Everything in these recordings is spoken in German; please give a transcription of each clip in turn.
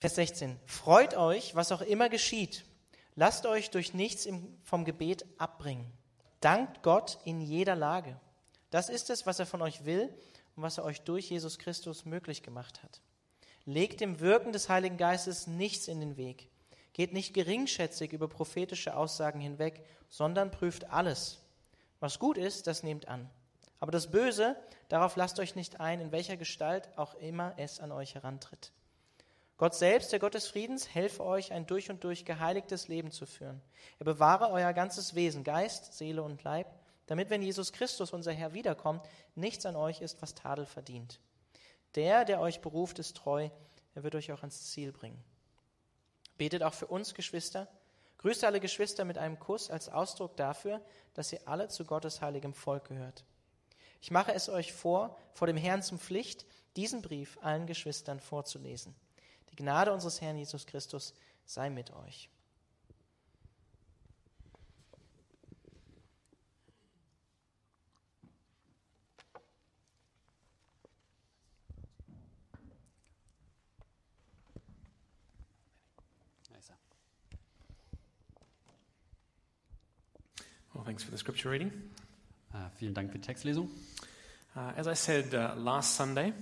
Vers 16. Freut euch, was auch immer geschieht. Lasst euch durch nichts vom Gebet abbringen. Dankt Gott in jeder Lage. Das ist es, was er von euch will und was er euch durch Jesus Christus möglich gemacht hat. Legt dem Wirken des Heiligen Geistes nichts in den Weg. Geht nicht geringschätzig über prophetische Aussagen hinweg, sondern prüft alles. Was gut ist, das nehmt an. Aber das Böse, darauf lasst euch nicht ein, in welcher Gestalt auch immer es an euch herantritt. Gott selbst, der Gott des Friedens, helfe euch, ein durch und durch geheiligtes Leben zu führen. Er bewahre euer ganzes Wesen, Geist, Seele und Leib, damit, wenn Jesus Christus, unser Herr, wiederkommt, nichts an euch ist, was Tadel verdient. Der, der euch beruft, ist treu, er wird euch auch ans Ziel bringen. Betet auch für uns, Geschwister. Grüßt alle Geschwister mit einem Kuss als Ausdruck dafür, dass ihr alle zu Gottes heiligem Volk gehört. Ich mache es euch vor, vor dem Herrn zum Pflicht, diesen Brief allen Geschwistern vorzulesen. Die Gnade unseres Herrn Jesus Christus sei mit euch. Well, thanks for the scripture reading. Uh, vielen Dank für die Textlesung. Uh, as I said uh, last Sunday,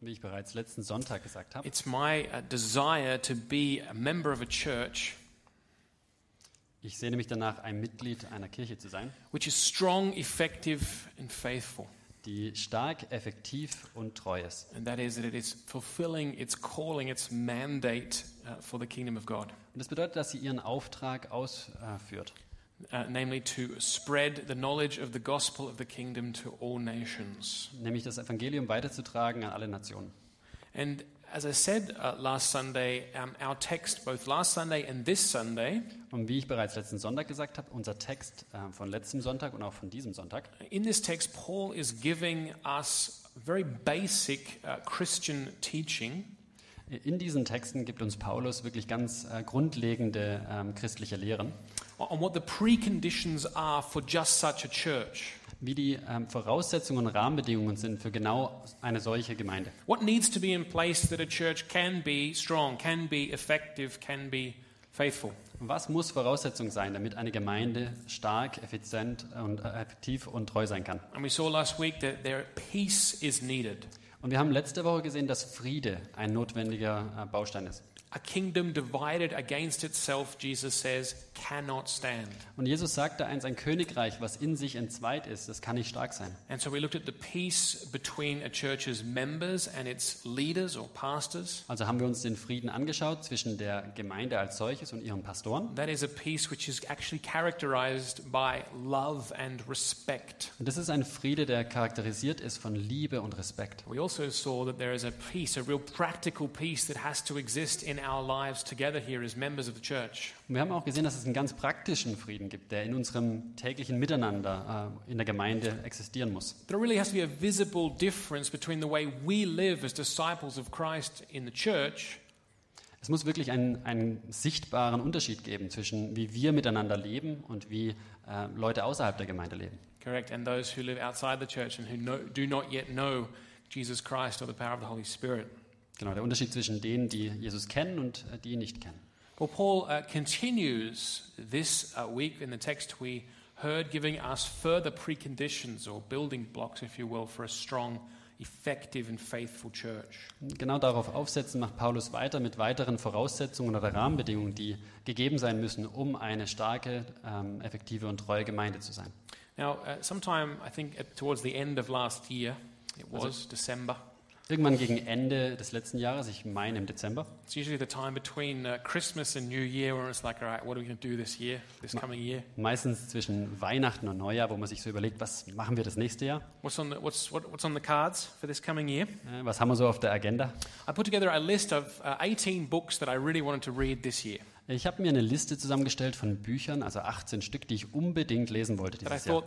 Wie ich bereits letzten Sonntag gesagt habe, it's my uh, desire to be a member of a church ich sehne mich danach, ein Mitglied einer Kirche zu sein, which is strong, effective, and faithful. die stark, effektiv und treu ist. And that is that it is fulfilling its calling, its mandate uh, for the kingdom of God, Und das bedeutet, dass sie ihren Auftrag ausführt, uh, namely to spread the knowledge of the gospel of the kingdom to all nations. nämlich das Evangelium weiterzutragen an alle Nationen. And as I said uh, last Sunday, um, our text, both last Sunday and this Sunday, Und wie ich bereits letzten Sonntag gesagt habe, unser Text äh, von letztem Sonntag und auch von diesem Sonntag, in this text, Paul is giving us very basic uh, Christian teaching in diesen Texten gibt uns Paulus wirklich ganz äh, grundlegende ähm, christliche Lehren, on what the preconditions are for just such a church. wie die ähm, Voraussetzungen und Rahmenbedingungen sind für genau eine solche Gemeinde. What needs to be in place that a church can be strong, can be effective, can be faithful? Was muss Voraussetzung sein, damit eine Gemeinde stark, effizient und äh, effektiv und treu sein kann? And we saw last week that there peace is needed. Und wir haben letzte Woche gesehen, dass Friede ein notwendiger äh, Baustein ist. A kingdom divided against itself, Jesus says, cannot stand. Und Jesus sagte eins, ein Königreich, was in sich entzweit ist, das kann nicht stark sein. And so we looked at the peace between a church's members and its leaders or pastors. Also haben wir uns den Frieden angeschaut zwischen der Gemeinde als solches und ihren Pastoren. That is a peace which is actually characterized by love and respect. Und das ist ein Friede, der charakterisiert ist von Liebe und Respekt. We also saw that there is a peace, a real practical peace that has to exist in our lives together here as members of the church. Und wir haben auch gesehen, dass es einen ganz praktischen Frieden gibt, der in unserem täglichen Miteinander äh, in der Gemeinde existieren muss. There really has to be a visible difference between the way we live as disciples of Christ in the church Es muss wirklich einen, einen sichtbaren Unterschied geben zwischen wie wir miteinander leben und wie äh, Leute außerhalb der Gemeinde leben. correct, and those who live outside the church and who know, do not yet know Jesus Christ or the power of the Holy Spirit. Genau, der Unterschied zwischen denen, die Jesus kennen und äh, die ihn nicht kennen. Well, Paul uh, continues this uh, week in the text we heard, giving us further preconditions or building blocks, if you will, for a strong, effective, and faithful church. Genau darauf aufsetzen macht Paulus weiter mit weiteren Voraussetzungen oder Rahmenbedingungen, die gegeben sein müssen, um eine starke, ähm, effektive und treue Gemeinde zu sein. Now, uh, sometime I think towards the end of last year, it was December. Irgendwann gegen Ende des letzten Jahres, ich meine im Dezember, It's usually the time between uh, Christmas and New Year where it's like, all right, what are we going to do this year, this coming year? meistens zwischen Weihnachten und Neujahr, wo man sich so überlegt, was machen wir das nächste Jahr? What's on the, what's, what, what's on the cards for this coming year? Äh, Was haben wir so auf der Agenda? I put together a list of uh, 18 books that I really wanted to read this year. Ich habe mir eine Liste zusammengestellt von Büchern, also 18 Stück, die ich unbedingt lesen wollte dieses Jahr.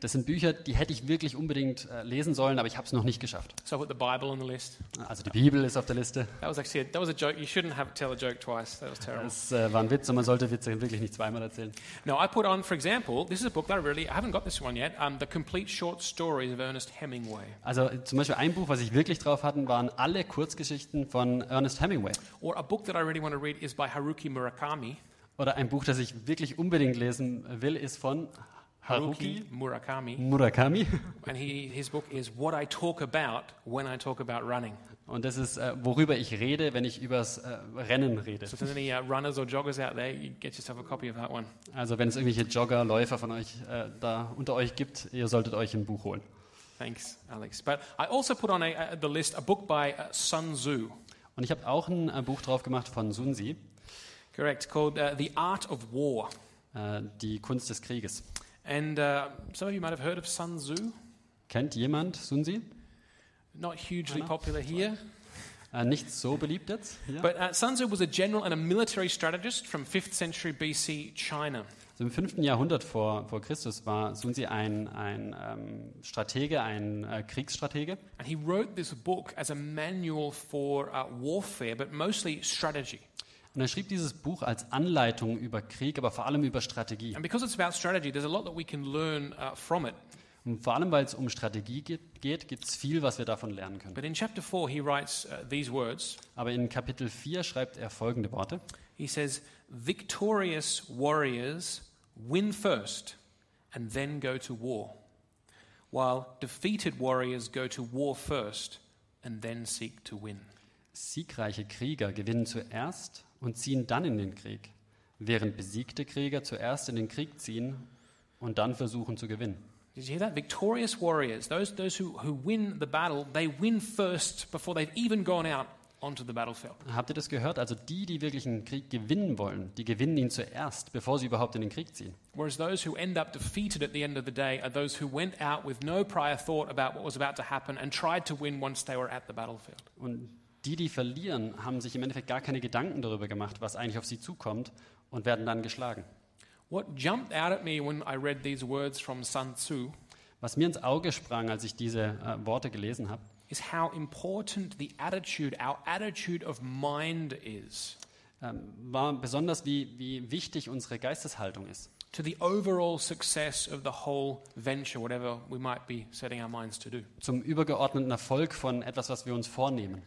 Das sind Bücher, die hätte ich wirklich unbedingt äh, lesen sollen, aber ich habe es noch nicht geschafft. So. Also die Bibel ist auf der Liste. That was actually a, that was a joke. You shouldn't have tell a joke twice. That was terrible. Das äh, war ein Witz und man sollte Witze wirklich nicht zweimal erzählen. No, I put on, for example, this is a book that I really I haven't got this one yet. Um, the complete short stories of Ernest Hemingway, Also äh, zum Beispiel ein Buch, was ich wirklich drauf hatten, waren alle Kurzgeschichten von Ernest Hemingway. or a book that I really want to read is by Haruki Murakami. Oder ein Buch, das ich wirklich unbedingt lesen will, ist von Haruki Murakami, Murakami. and he, his book is What I Talk About When I Talk About Running. Und das ist, äh, worüber ich rede, wenn ich übers äh, Rennen rede. So if there's any uh, runners or joggers out there, you get yourself a copy of that one. Also wenn es irgendwelche Jogger, Läufer von euch äh, da unter euch gibt, ihr solltet euch ein Buch holen. Thanks, Alex. But I also put on a, uh, the list a book by uh, Sun Tzu. Und ich habe auch ein äh, Buch drauf gemacht von Sun Tzu, Correct, called uh, The Art of War. äh, Die Kunst des Krieges. And uh, some of you might have heard of Sun Tzu. Kennt jemand Sun Tzu? Not hugely Anna? popular here. Äh, nicht so beliebt jetzt. Hier. But uh, Sun Tzu was a general and a military strategist from 5th century BC China. Also Im 5. Jahrhundert vor, vor Christus war Sun Tzu ein, ein ähm, Stratege, ein äh, Kriegsstratege. And he wrote this book as a manual for uh, warfare, but mostly strategy. Und er schrieb dieses Buch als Anleitung über Krieg, aber vor allem über Strategie. And because it's about strategy, there's a lot that we can learn uh, from it. Und vor allem, weil es um Strategie geht, geht gibt es viel, was wir davon lernen können. But in chapter 4, he writes uh, these words Aber in Kapitel 4 schreibt er folgende Worte. He says, Victorious warriors win first and then go to war, while defeated warriors go to war first and then seek to win. Siegreiche Krieger gewinnen zuerst und ziehen dann in den Krieg, während besiegte Krieger zuerst in den Krieg ziehen und dann versuchen zu gewinnen. Did you hear that? Victorious warriors, those, those who, who win the battle, they win first before they've even gone out onto the battlefield. Habt ihr das gehört? Also die, die wirklich einen Krieg gewinnen wollen, die gewinnen ihn zuerst, bevor sie überhaupt in den Krieg ziehen. Whereas those who end up defeated at the end of the day are those who went out with no prior thought about what was about to happen and tried to win once they were at the battlefield. Und die, die verlieren, haben sich im Endeffekt gar keine Gedanken darüber gemacht, was eigentlich auf sie zukommt und werden dann geschlagen. What jumped out at me when I read these words from Sun Tzu Was mir ins Auge sprang, als ich diese äh, Worte gelesen habe, is how important the attitude, our attitude of mind is ähm, war besonders, wie, wie wichtig unsere Geisteshaltung ist. to the overall success of the whole venture, whatever we might be setting our minds to do. Zum übergeordneten Erfolg von etwas, was wir uns vornehmen.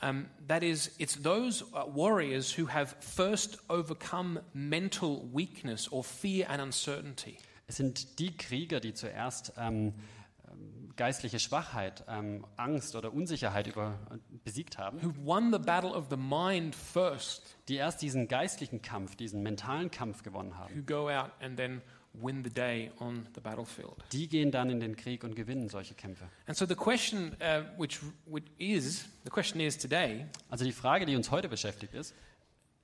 Um, that is, it's those uh, warriors who have first overcome mental weakness or fear and uncertainty. Es sind die Krieger, die zuerst ähm, geistliche Schwachheit, ähm, Angst oder Unsicherheit über, besiegt haben, Who've won the battle of the mind first, die erst diesen geistlichen Kampf, diesen mentalen Kampf gewonnen haben. who go out and then win the day on the battlefield. Die gehen dann in den Krieg und gewinnen solche Kämpfe. And so the question, uh, which, which is the question is today, Also die Frage, die uns heute beschäftigt ist,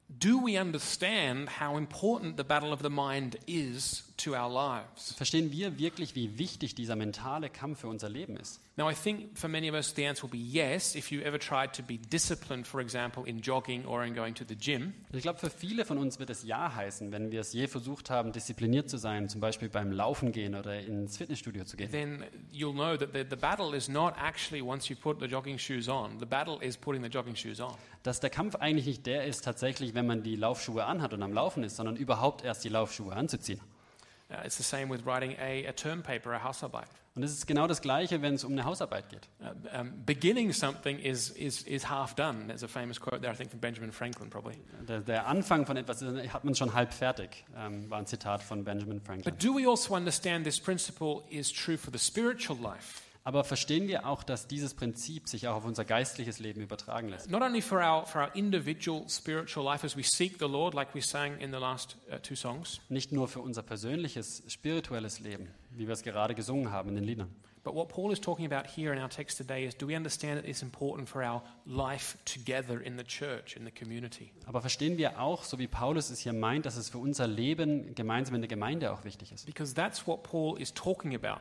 do we understand how important the battle of the mind is to our lives? verstehen wir wirklich, wie wichtig dieser mentale Kampf für unser Leben ist? Now, I think for many of us, the answer will be yes. If you ever tried to be disciplined, for example, in jogging or in going to the gym, Ich glaube, für viele von uns wird es Ja heißen, wenn wir es je versucht haben, diszipliniert zu sein, zum Beispiel beim Laufen gehen oder ins Fitnessstudio zu gehen. then you'll know that the, the battle is not actually once you put the jogging shoes on. The battle is putting the jogging shoes on. Dass der Kampf eigentlich nicht der ist, tatsächlich, wenn man die Laufschuhe anhat und am Laufen ist, sondern überhaupt erst die Laufschuhe anzuziehen. Uh, it's the same with writing a, a term paper, a Hausarbeit. Und es ist genau das Gleiche, wenn es um eine Hausarbeit geht. Uh, um, beginning something is, is, is half done. There's a famous quote there, I think, from Benjamin Franklin, probably. Der, der Anfang von etwas hat man schon halb fertig, ähm, war ein Zitat von Benjamin Franklin. But do we also understand this principle is true for the spiritual life? Aber verstehen wir auch, dass dieses Prinzip sich auch auf unser geistliches Leben übertragen lässt? Not only for our, for our individual spiritual life as we seek the Lord, like we sang in the last uh, two songs, Nicht nur für unser persönliches, spirituelles Leben, wie wir es gerade gesungen haben in den Liedern. but what Paul is talking about here in our text today is do we understand that it's important for our life together in the church, in the community? Aber verstehen wir auch, so wie Paulus es hier meint, dass es für unser Leben gemeinsam in der Gemeinde auch wichtig ist? Because that's what Paul is talking about.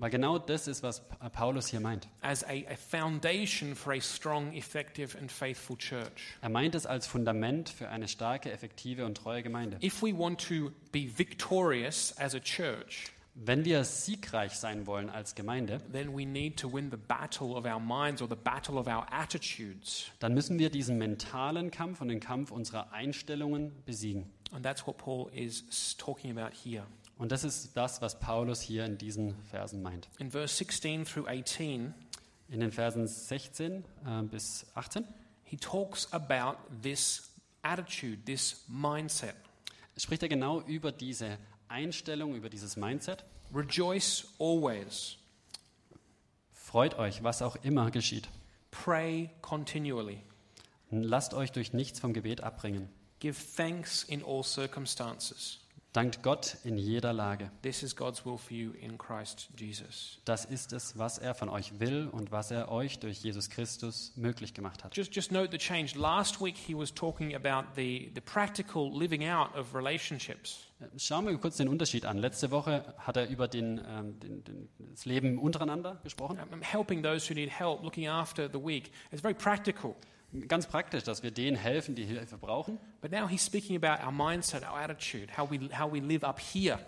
Weil genau das ist, was Pa- Paulus hier meint. as a, a foundation for a strong, effective, and faithful church. Er meint es als Fundament für eine starke, effektive und treue Gemeinde. If we want to be victorious as a church, Wenn wir siegreich sein wollen als Gemeinde, then we need to win the battle of our minds or the battle of our attitudes. dann müssen wir diesen mentalen Kampf und den Kampf unserer Einstellungen besiegen. And that's what Paul is talking about here. Und das ist das, was Paulus hier in diesen Versen meint. In verse 16 through 18, In den Versen 16 äh, bis 18 he talks about this attitude, this mindset. spricht er genau über diese Einstellung, über dieses Mindset. Rejoice always, Freut euch, was auch immer geschieht. pray continually, Lasst euch durch nichts vom Gebet abbringen. give thanks in all circumstances. Dankt Gott in jeder Lage. This is God's will for you in Christ Jesus. Das ist es, was er von euch will und was er euch durch Jesus Christus möglich gemacht hat. Just, just note the change. Last week he was talking about the, the practical living out of relationships. Schauen wir kurz den Unterschied an. Letzte Woche hat er über den, ähm, den, den, das Leben untereinander gesprochen. Um, helping those who need help, looking after the weak. It's very practical. Ganz praktisch, dass wir denen helfen, die Hilfe brauchen. But now he's speaking about our mindset, our attitude, how we, how we live up here.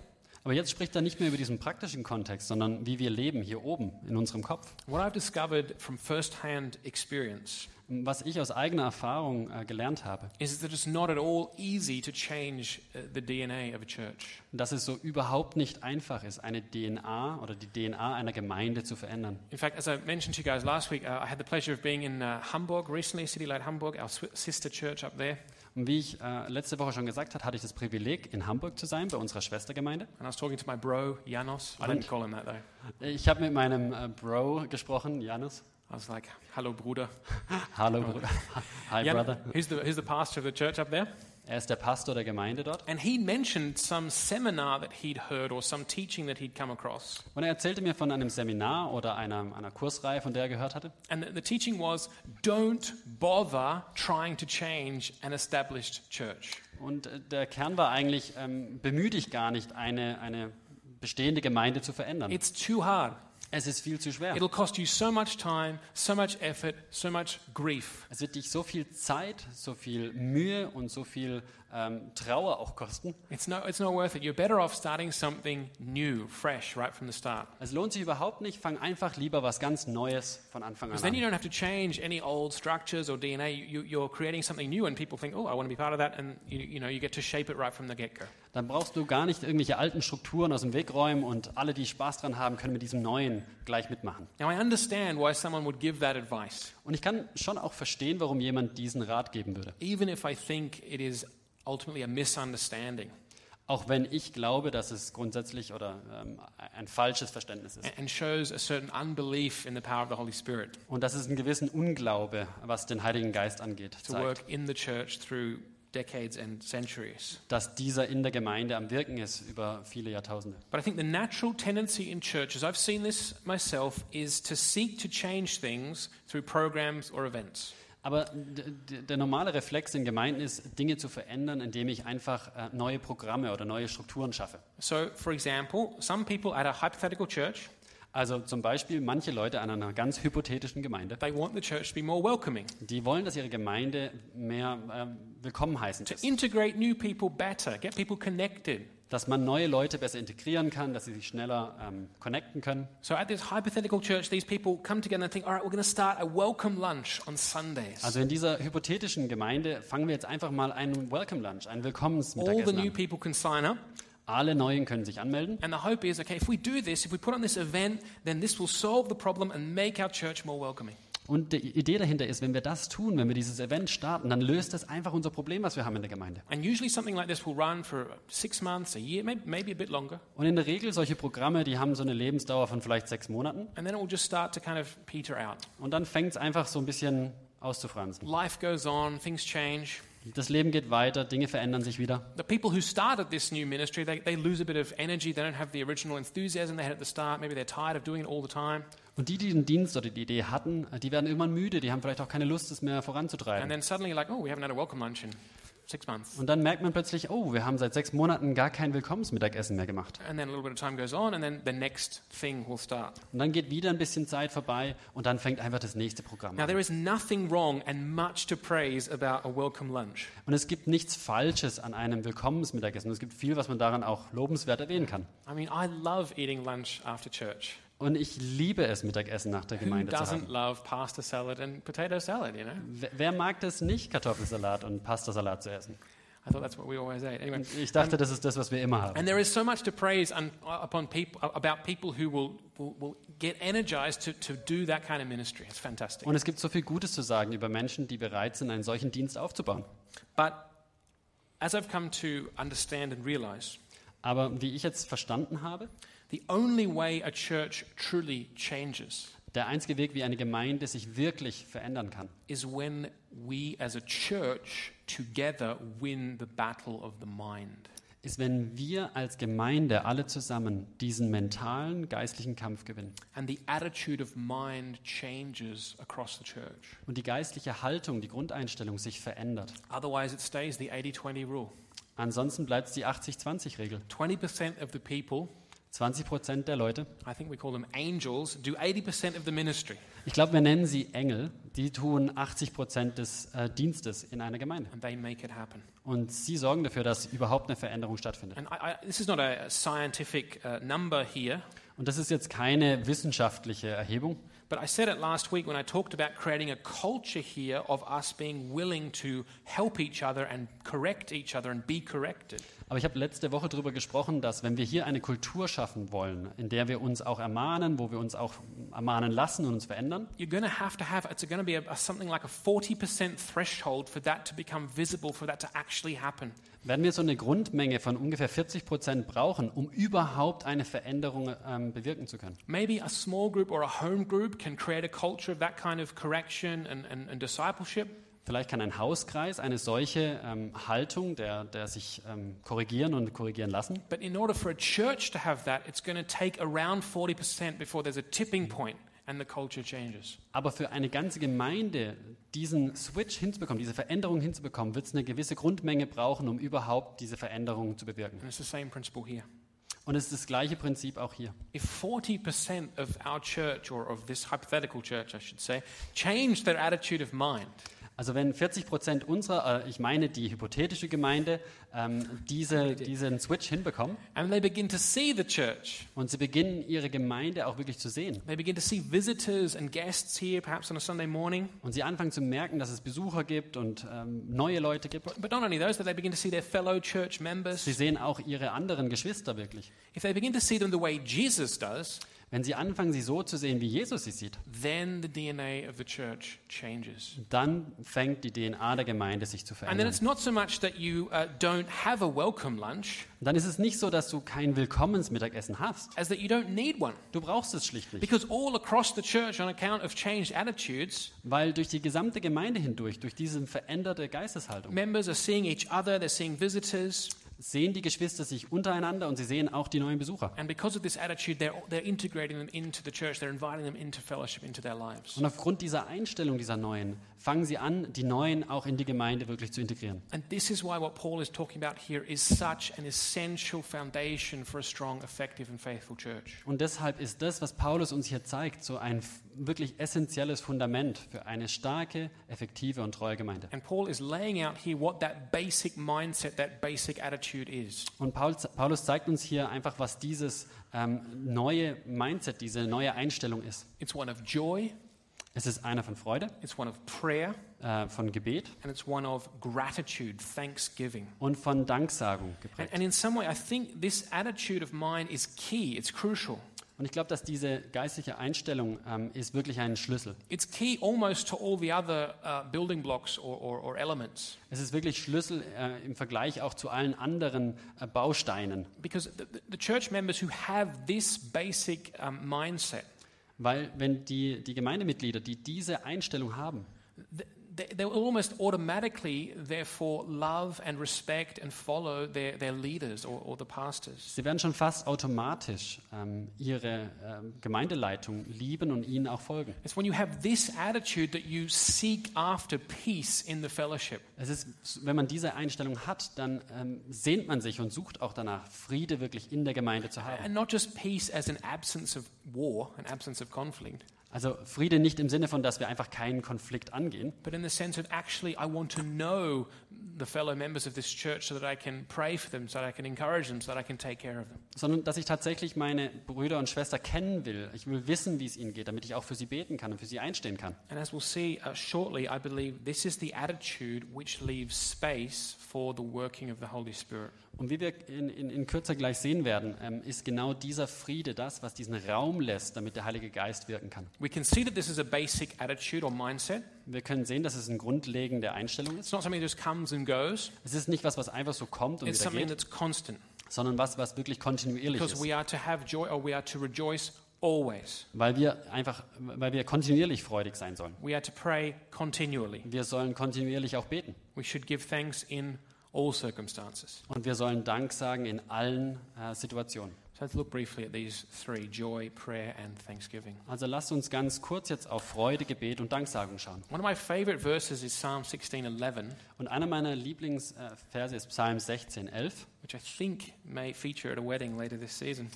Aber jetzt spricht er nicht mehr über diesen praktischen Kontext, sondern wie wir leben hier oben in unserem Kopf. What I've discovered from first-hand experience Was ich aus eigener Erfahrung äh, gelernt habe, is that it's not at all easy to change uh, the DNA of a church. dass es so überhaupt nicht einfach ist, eine DNA oder die DNA einer Gemeinde zu verändern. In fact, as I mentioned to you guys last week, uh, I had the pleasure of being in uh, Hamburg recently, City Light Hamburg, our sister church up there. Und wie ich äh, letzte Woche schon gesagt habe, hatte ich das Privileg, in Hamburg zu sein, bei unserer Schwestergemeinde. And I was talking to my bro, Janos. I didn't call him that though. Ich habe mit meinem äh, Bro gesprochen, Janus. I was like, hello, Bruder. Hallo, Bruder. Hi, Jan- Brother. who's, the, who's the pastor of the church up there? Er ist der Pastor der Gemeinde dort. And he mentioned some seminar that he'd heard or some teaching that he'd come across. Und er erzählte mir von einem Seminar oder einer, einer Kursreihe, von der er gehört hatte. And the, teaching was don't bother trying to change an established church. Und äh, der Kern war eigentlich, ähm, bemühe dich gar nicht, eine, eine bestehende Gemeinde zu verändern. It's too hard. Es ist viel zu schwer. It'll cost you so much time, so much effort, so much grief. Es wird dich so viel Zeit, so viel Mühe und so viel ähm, Trauer auch kosten. It's no, it's not worth it. You're better off starting something new, fresh, right from the start. Es lohnt sich überhaupt nicht. Fang einfach lieber was ganz Neues von Anfang an Because then you don't have to change any old structures or DNA. You, you're creating something new, and people think, oh, I want to be part of that. And you, you know, you get to shape it right from the get go. Dann brauchst du gar nicht irgendwelche alten Strukturen aus dem Weg räumen und alle, die Spaß dran haben, können mit diesem Neuen gleich mitmachen. Now, I understand why someone would give that advice, Und ich kann schon auch verstehen, warum jemand diesen Rat geben würde. even if I think it is ultimately a misunderstanding Auch wenn ich glaube, dass es grundsätzlich oder ähm, ein falsches Verständnis ist. and- shows a certain unbelief in the power of the Holy Spirit Und dass es einen gewissen Unglaube, was den Heiligen Geist angeht, to zeigt. work in the church through decades and centuries. Dass dieser in der Gemeinde am Wirken ist über viele Jahrtausende. But I think the natural tendency in churches, I've seen this myself, is to seek to change things through programs or events. Aber der normale Reflex in Gemeinden ist, Dinge zu verändern, indem ich einfach äh, neue Programme oder neue Strukturen schaffe. So, for example, some people at a hypothetical church, Also zum Beispiel manche Leute an einer ganz hypothetischen Gemeinde, they want the church to be more welcoming, die wollen, dass ihre Gemeinde mehr ähm, willkommen heißen to integrate new people better, get people connected. Dass man neue Leute besser integrieren kann, dass sie sich schneller ähm, connecten können. So, at this hypothetical church, these people come together and think, all right, we're going to start a welcome lunch on Sundays. Also in dieser hypothetischen Gemeinde fangen wir jetzt einfach mal einen Welcome Lunch, ein All the Willkommensmittagessen new an. people can sign up. Alle Neuen können sich anmelden. And the hope is, okay, if we do this, if we put on this event, then this will solve the problem and make our church more welcoming. Und die Idee dahinter ist, wenn wir das tun, wenn wir dieses Event starten, dann löst das einfach unser Problem, was wir haben in der Gemeinde. Und in der Regel solche Programme, die haben so eine Lebensdauer von vielleicht sechs Monaten. And then it will just start to kind of peter out. Und dann fängt es einfach so ein bisschen auszufransen. Life goes on, things change. Das Leben geht weiter, Dinge verändern sich wieder. The people who started this new ministry, they, they lose a bit of energy. They don't have the original enthusiasm they had at the start. Maybe they're tired of doing it all the time. Und die, die den Dienst oder die Idee hatten, die werden irgendwann müde, die haben vielleicht auch keine Lust, es mehr And voranzutreiben. then suddenly, you're like, oh, we haven't had a welcome lunch in six months. Und dann merkt man plötzlich, oh, wir haben seit sechs Monaten gar kein Willkommensmittagessen mehr gemacht. And then a little bit of time goes on, and then the next thing will start. Und dann geht wieder ein bisschen Zeit vorbei und dann fängt einfach das nächste Programm Now, an. there is nothing wrong and much to praise about a welcome lunch. Und es gibt nichts Falsches an einem Willkommensmittagessen. Und es gibt viel, was man daran auch lobenswert erwähnen kann. I mean, I love eating lunch after church. Und ich liebe es, Mittagessen nach der Who Gemeinde zu doesn't haben. love pasta salad and potato salad, you know? Wer, wer mag das nicht, Kartoffelsalat und Pastasalat zu essen? I thought that's what we always ate. Anyway, ich dachte, das ist das, was wir immer haben. and there is so much to praise un, upon people, about people who will, will, will get energized to, to do that kind of ministry. It's fantastic. Und es gibt so viel Gutes zu sagen über Menschen, die bereit sind, einen solchen Dienst aufzubauen. But as I've come to understand and realize, Aber wie ich jetzt verstanden habe, the only way a church truly changes der einzige Weg, wie eine Gemeinde sich wirklich verändern kann, is when we as a church together win the battle of the mind. ist, wenn wir als Gemeinde alle zusammen diesen mentalen, geistlichen Kampf gewinnen And the attitude of mind changes across the church. und die geistliche Haltung, die Grundeinstellung sich verändert. Otherwise, it stays the 80 20 rule. Ansonsten bleibt es die 80-20-Regel. 20% of the people, 20 Prozent der Leute, I think we call them angels, do 80% of the ministry. ich glaube, wir nennen sie Engel, die tun 80 Prozent des äh, Dienstes in einer Gemeinde. And they make it happen. Und sie sorgen dafür, dass überhaupt eine Veränderung stattfindet. And I, I, this is not a scientific uh, number here, Und das ist jetzt keine wissenschaftliche Erhebung, but I said it last week when I talked about creating a culture here of us being willing to help each other and correct each other and be corrected. Aber ich habe letzte Woche darüber gesprochen, dass wenn wir hier eine Kultur schaffen wollen, in der wir uns auch ermahnen, wo wir uns auch ermahnen lassen und uns verändern, You're going to have to have, it's going to be a, something like a 40% threshold for that to become visible, for that to actually happen. werden wir so eine Grundmenge von ungefähr 40 Prozent brauchen, um überhaupt eine Veränderung ähm, bewirken zu können. Maybe a small group or a home group can create a culture of that kind of correction and, and, and discipleship. Vielleicht kann ein Hauskreis eine solche ähm, Haltung der, der sich ähm, korrigieren und korrigieren lassen. But in order for a church to have that, it's going to take around 40% before there's a tipping point and the culture changes. Aber für eine ganze Gemeinde diesen Switch hinzubekommen, diese Veränderung hinzubekommen, wird es eine gewisse Grundmenge brauchen, um überhaupt diese Veränderung zu bewirken. And it's the same principle here. Und es ist das gleiche Prinzip auch hier. If 40% of our church, or of this hypothetical church, I should say, changed their attitude of mind, Also wenn 40 Prozent unserer, äh, ich meine die hypothetische Gemeinde, ähm, diese, diesen Switch hinbekommen and they begin to see the church, und sie beginnen ihre Gemeinde auch wirklich zu sehen they begin to see visitors and guests here, perhaps on a Sunday morning. und sie anfangen zu merken, dass es Besucher gibt und ähm, neue Leute gibt, But not only those, but they begin to see their fellow church members. sie sehen auch ihre anderen Geschwister wirklich. If they begin to see them the way Jesus does, Wenn sie anfangen, sie so zu sehen, wie Jesus sie sieht, then the DNA of the church changes. dann fängt die DNA der Gemeinde sich zu And then verändern. it's not so much that you uh, don't have a welcome lunch Und dann ist es nicht so, dass du kein Willkommensmittagessen hast. as that you don't need one. Du brauchst es schlicht nicht. Because all across the church, on account of changed attitudes, Weil durch die gesamte Gemeinde hindurch, durch diese veränderte Geisteshaltung, members are seeing each other, they're seeing visitors, sehen die Geschwister sich untereinander und sie sehen auch die neuen Besucher. attitude, they're, they're church. Und aufgrund dieser Einstellung dieser Neuen fangen sie an, die Neuen auch in die Gemeinde wirklich zu integrieren. And this is why what Paul is talking about here is such an essential foundation for a strong, effective, and faithful church. Und deshalb ist das, was Paulus uns hier zeigt, so ein wirklich essentielles Fundament für eine starke, effektive und treue Gemeinde. And Paul is laying out here what that basic mindset, that basic attitude is. Und Paul, Paulus zeigt uns hier einfach, was dieses ähm, neue Mindset, diese neue Einstellung ist. It's one of joy, Es ist einer von Freude, it's one of prayer, äh, von Gebet and it's one of gratitude, thanksgiving. und von Danksagung And, geprägt. and in some way, I think this attitude of mine is key, it's crucial. Und ich glaube, dass diese geistliche Einstellung ähm, ist wirklich ein Schlüssel. It's key almost to all the other uh, building blocks or, or, or elements. Es ist wirklich Schlüssel äh, im Vergleich auch zu allen anderen äh, Bausteinen. Because the, the- the church members who have this basic um, mindset, Weil wenn die, die Gemeindemitglieder, die diese Einstellung haben, th- they, they will almost automatically, therefore, love and respect and follow their, their leaders or, or the pastors. Sie werden schon fast automatisch ähm, ihre ähm, Gemeindeleitung lieben und ihnen auch folgen. It's when you have this attitude that you seek after peace in the fellowship. Es ist, wenn man diese Einstellung hat, dann ähm, sehnt man sich und sucht auch danach, Friede wirklich in der Gemeinde zu haben. And not just peace as an absence of war, an absence of conflict, Also Friede nicht im Sinne von, dass wir einfach keinen Konflikt angehen, but in the sense of actually, I want to know the fellow members of this church so that I can pray for them, so that I can encourage them, so that I can take care of them. sondern dass ich tatsächlich meine Brüder und Schwester kennen will. Ich will wissen, wie es ihnen geht, damit ich auch für sie beten kann und für sie einstehen kann. And as we'll see uh, shortly, I believe this is the attitude which leaves space for the working of the Holy Spirit. Und wie wir in, in, in Kürze gleich sehen werden, ähm, ist genau dieser Friede das, was diesen Raum lässt, damit der Heilige Geist wirken kann. We can see that this is a basic attitude or mindset. Wir können sehen, dass es eine grundlegende Einstellung It's ist. not something that just comes and goes. Es ist nicht was, was einfach so kommt und It's wieder something geht, that's constant. sondern was, was wirklich kontinuierlich Because ist. we are to have joy or we are to rejoice always. Weil wir einfach, weil wir kontinuierlich freudig sein sollen. We are to pray continually. Wir sollen kontinuierlich auch beten. We should give thanks in all circumstances. Und wir sollen Dank sagen in allen äh, Situationen. So let's look briefly at these three joy, prayer, and thanksgiving. Also lasst uns ganz kurz jetzt auf Freude, Gebet und Danksagung schauen. One of my favorite verses is Psalm 16:11, Und einer meiner Lieblingsverse ist Psalm 16, 11, which I think may feature at a wedding later this season.